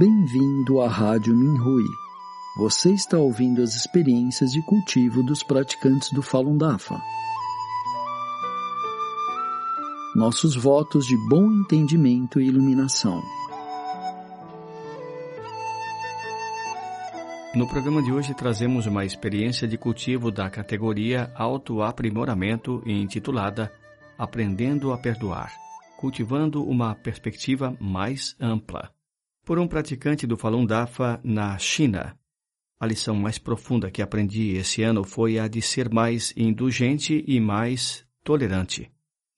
Bem-vindo à Rádio Minhui. Você está ouvindo as experiências de cultivo dos praticantes do Falun Dafa. Nossos votos de bom entendimento e iluminação. No programa de hoje trazemos uma experiência de cultivo da categoria Autoaprimoramento intitulada Aprendendo a Perdoar, cultivando uma perspectiva mais ampla. Por um praticante do Falun Dafa na China. A lição mais profunda que aprendi esse ano foi a de ser mais indulgente e mais tolerante.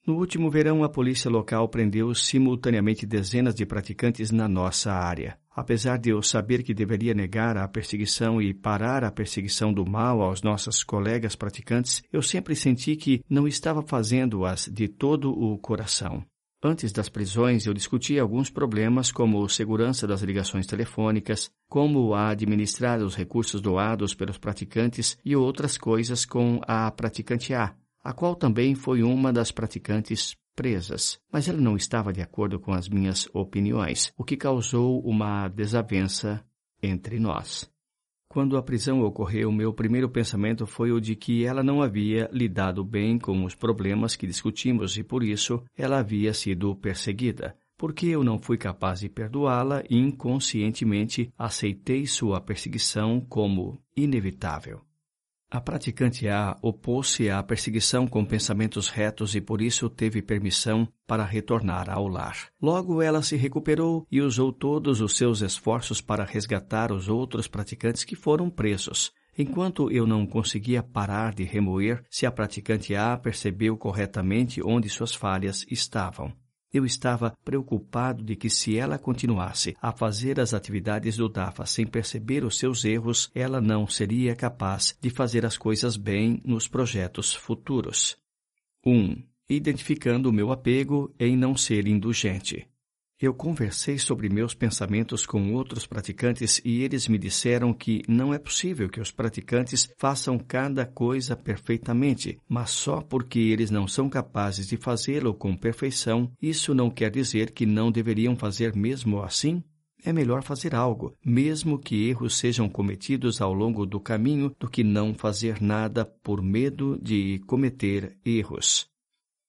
No último verão, a polícia local prendeu simultaneamente dezenas de praticantes na nossa área. Apesar de eu saber que deveria negar a perseguição e parar a perseguição do mal aos nossos colegas praticantes, eu sempre senti que não estava fazendo-as de todo o coração. Antes das prisões, eu discutia alguns problemas como segurança das ligações telefônicas, como administrar os recursos doados pelos praticantes e outras coisas com a praticante A, a qual também foi uma das praticantes presas, mas ela não estava de acordo com as minhas opiniões, o que causou uma desavença entre nós. Quando a prisão ocorreu, meu primeiro pensamento foi o de que ela não havia lidado bem com os problemas que discutimos e por isso ela havia sido perseguida. Porque eu não fui capaz de perdoá-la e inconscientemente aceitei sua perseguição como inevitável. A praticante A opôs-se à perseguição com pensamentos retos e por isso teve permissão para retornar ao lar. Logo ela se recuperou e usou todos os seus esforços para resgatar os outros praticantes que foram presos. Enquanto eu não conseguia parar de remoer se a praticante A percebeu corretamente onde suas falhas estavam. Eu estava preocupado de que se ela continuasse a fazer as atividades do DAFA sem perceber os seus erros, ela não seria capaz de fazer as coisas bem nos projetos futuros. 1. Um, identificando o meu apego em não ser indulgente. Eu conversei sobre meus pensamentos com outros praticantes e eles me disseram que não é possível que os praticantes façam cada coisa perfeitamente, mas só porque eles não são capazes de fazê-lo com perfeição, isso não quer dizer que não deveriam fazer mesmo assim? É melhor fazer algo, mesmo que erros sejam cometidos ao longo do caminho, do que não fazer nada por medo de cometer erros.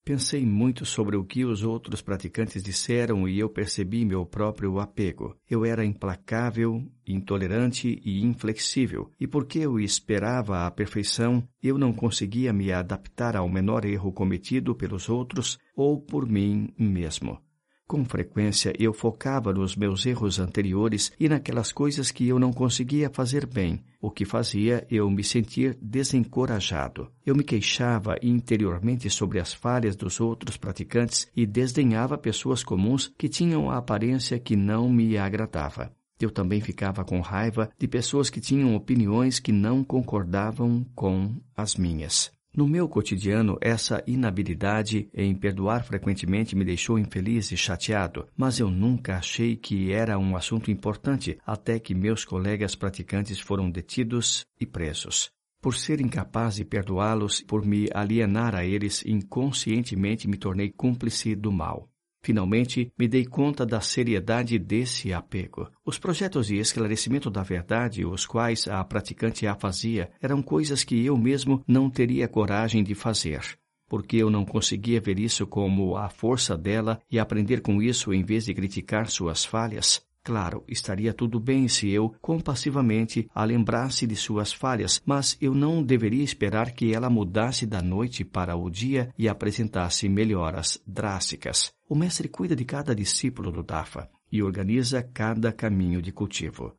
Pensei muito sobre o que os outros praticantes disseram e eu percebi meu próprio apego. Eu era implacável, intolerante e inflexível, e porque eu esperava a perfeição, eu não conseguia me adaptar ao menor erro cometido pelos outros ou por mim mesmo. Com frequência eu focava nos meus erros anteriores e naquelas coisas que eu não conseguia fazer bem, o que fazia eu me sentir desencorajado. Eu me queixava interiormente sobre as falhas dos outros praticantes e desdenhava pessoas comuns que tinham a aparência que não me agradava. Eu também ficava com raiva de pessoas que tinham opiniões que não concordavam com as minhas. No meu cotidiano, essa inabilidade em perdoar frequentemente me deixou infeliz e chateado, mas eu nunca achei que era um assunto importante até que meus colegas praticantes foram detidos e presos. Por ser incapaz de perdoá-los, por me alienar a eles, inconscientemente me tornei cúmplice do mal. Finalmente, me dei conta da seriedade desse apego. Os projetos de esclarecimento da verdade, os quais a praticante a fazia, eram coisas que eu mesmo não teria coragem de fazer. Porque eu não conseguia ver isso como a força dela e aprender com isso em vez de criticar suas falhas. Claro, estaria tudo bem se eu, compassivamente, a lembrasse de suas falhas, mas eu não deveria esperar que ela mudasse da noite para o dia e apresentasse melhoras drásticas. O mestre cuida de cada discípulo do Dafa e organiza cada caminho de cultivo.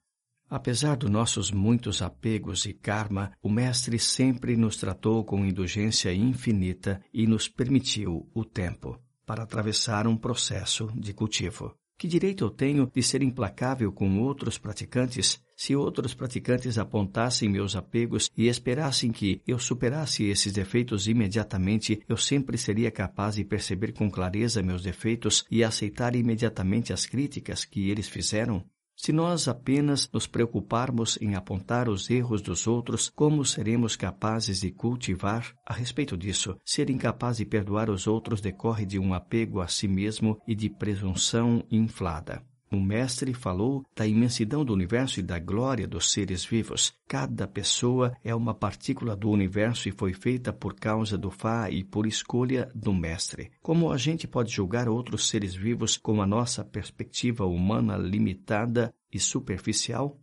Apesar dos nossos muitos apegos e karma, o Mestre sempre nos tratou com indulgência infinita e nos permitiu o tempo para atravessar um processo de cultivo. Que direito eu tenho de ser implacável com outros praticantes se outros praticantes apontassem meus apegos e esperassem que eu superasse esses defeitos imediatamente, eu sempre seria capaz de perceber com clareza meus defeitos e aceitar imediatamente as críticas que eles fizeram? Se nós apenas nos preocuparmos em apontar os erros dos outros, como seremos capazes de cultivar? A respeito disso, ser incapaz de perdoar os outros decorre de um apego a si mesmo e de presunção inflada. O Mestre falou da imensidão do universo e da glória dos seres vivos. Cada pessoa é uma partícula do universo e foi feita por causa do Fá e por escolha do Mestre. Como a gente pode julgar outros seres vivos com a nossa perspectiva humana limitada e superficial?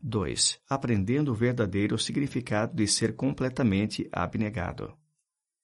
2. Aprendendo o verdadeiro significado de ser completamente abnegado.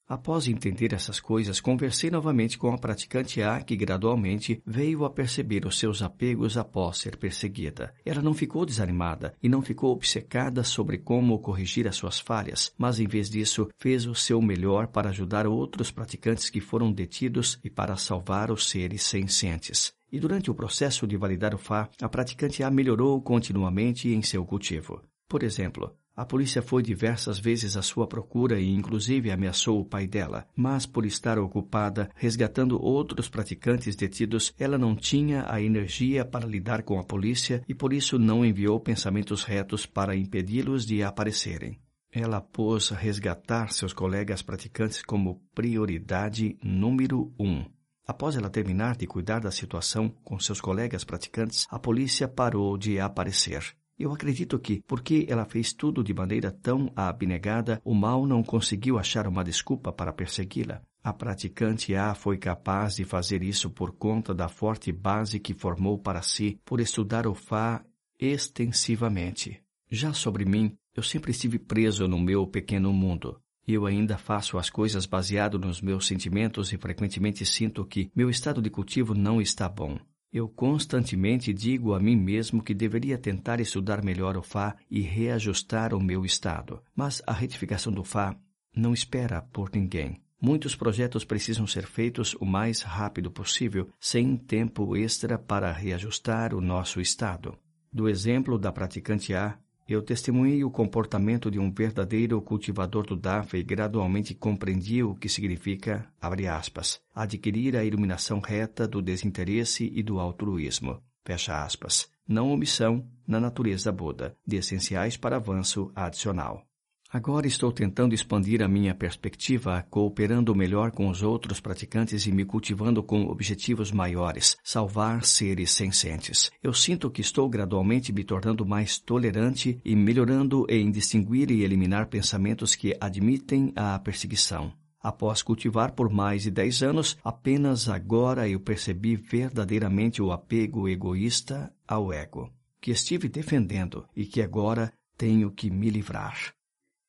Após entender essas coisas, conversei novamente com a praticante A, que gradualmente veio a perceber os seus apegos após ser perseguida. Ela não ficou desanimada e não ficou obcecada sobre como corrigir as suas falhas, mas em vez disso, fez o seu melhor para ajudar outros praticantes que foram detidos e para salvar os seres sencientes. E durante o processo de validar o Fá, a praticante A melhorou continuamente em seu cultivo. Por exemplo, a polícia foi diversas vezes à sua procura e inclusive ameaçou o pai dela, mas por estar ocupada resgatando outros praticantes detidos, ela não tinha a energia para lidar com a polícia e por isso não enviou pensamentos retos para impedi-los de aparecerem. Ela pôs resgatar seus colegas praticantes como prioridade número um. Após ela terminar de cuidar da situação com seus colegas praticantes, a polícia parou de aparecer. Eu acredito que, porque ela fez tudo de maneira tão abnegada, o mal não conseguiu achar uma desculpa para persegui-la. A praticante A foi capaz de fazer isso por conta da forte base que formou para si por estudar o Fá extensivamente. Já sobre mim, eu sempre estive preso no meu pequeno mundo. Eu ainda faço as coisas baseado nos meus sentimentos e frequentemente sinto que meu estado de cultivo não está bom. Eu constantemente digo a mim mesmo que deveria tentar estudar melhor o Fá e reajustar o meu estado. Mas a retificação do Fá não espera por ninguém. Muitos projetos precisam ser feitos o mais rápido possível, sem tempo extra para reajustar o nosso estado. Do exemplo da praticante A, eu testemunhei o comportamento de um verdadeiro cultivador do DAFA e gradualmente compreendi o que significa, abre aspas, adquirir a iluminação reta do desinteresse e do altruísmo, fecha aspas, não omissão na natureza Buda, de essenciais para avanço adicional. Agora estou tentando expandir a minha perspectiva, cooperando melhor com os outros praticantes e me cultivando com objetivos maiores, salvar seres sencientes. Eu sinto que estou gradualmente me tornando mais tolerante e melhorando em distinguir e eliminar pensamentos que admitem a perseguição. Após cultivar por mais de dez anos, apenas agora eu percebi verdadeiramente o apego egoísta ao ego, que estive defendendo e que agora tenho que me livrar.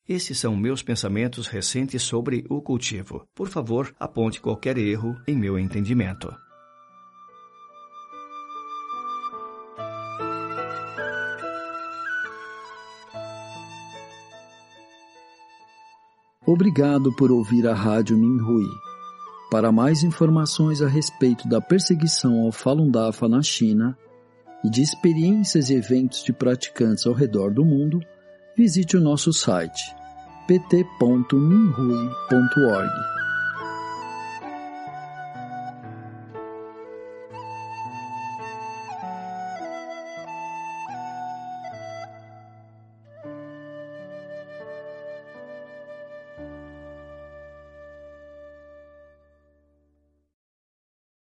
Esses são meus pensamentos recentes sobre o cultivo. Por favor, aponte qualquer erro em meu entendimento. Obrigado por ouvir a Rádio Minhui. Para mais informações a respeito da perseguição ao Falun Dafa na China e de experiências e eventos de praticantes ao redor do mundo, visite o nosso site pt.minrui.org.